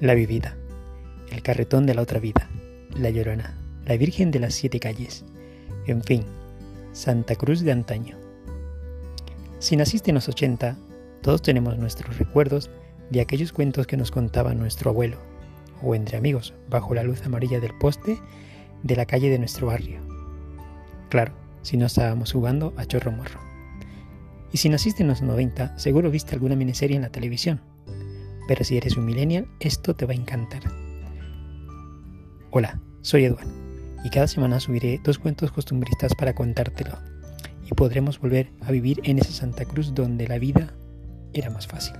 La Vivida, El Carretón de la Otra Vida, La Llorona, La Virgen de las Siete Calles, en fin, Santa Cruz de antaño. Si naciste en los 80, todos tenemos nuestros recuerdos de aquellos cuentos que nos contaba nuestro abuelo, o entre amigos, bajo la luz amarilla del poste de la calle de nuestro barrio. Claro, si no estábamos jugando a chorro morro. Y si naciste en los 90, seguro viste alguna miniserie en la televisión. Pero si eres un millennial, esto te va a encantar. Hola, soy Eduardo, y cada semana subiré dos cuentos costumbristas para contártelo, y podremos volver a vivir en esa Santa Cruz donde la vida era más fácil.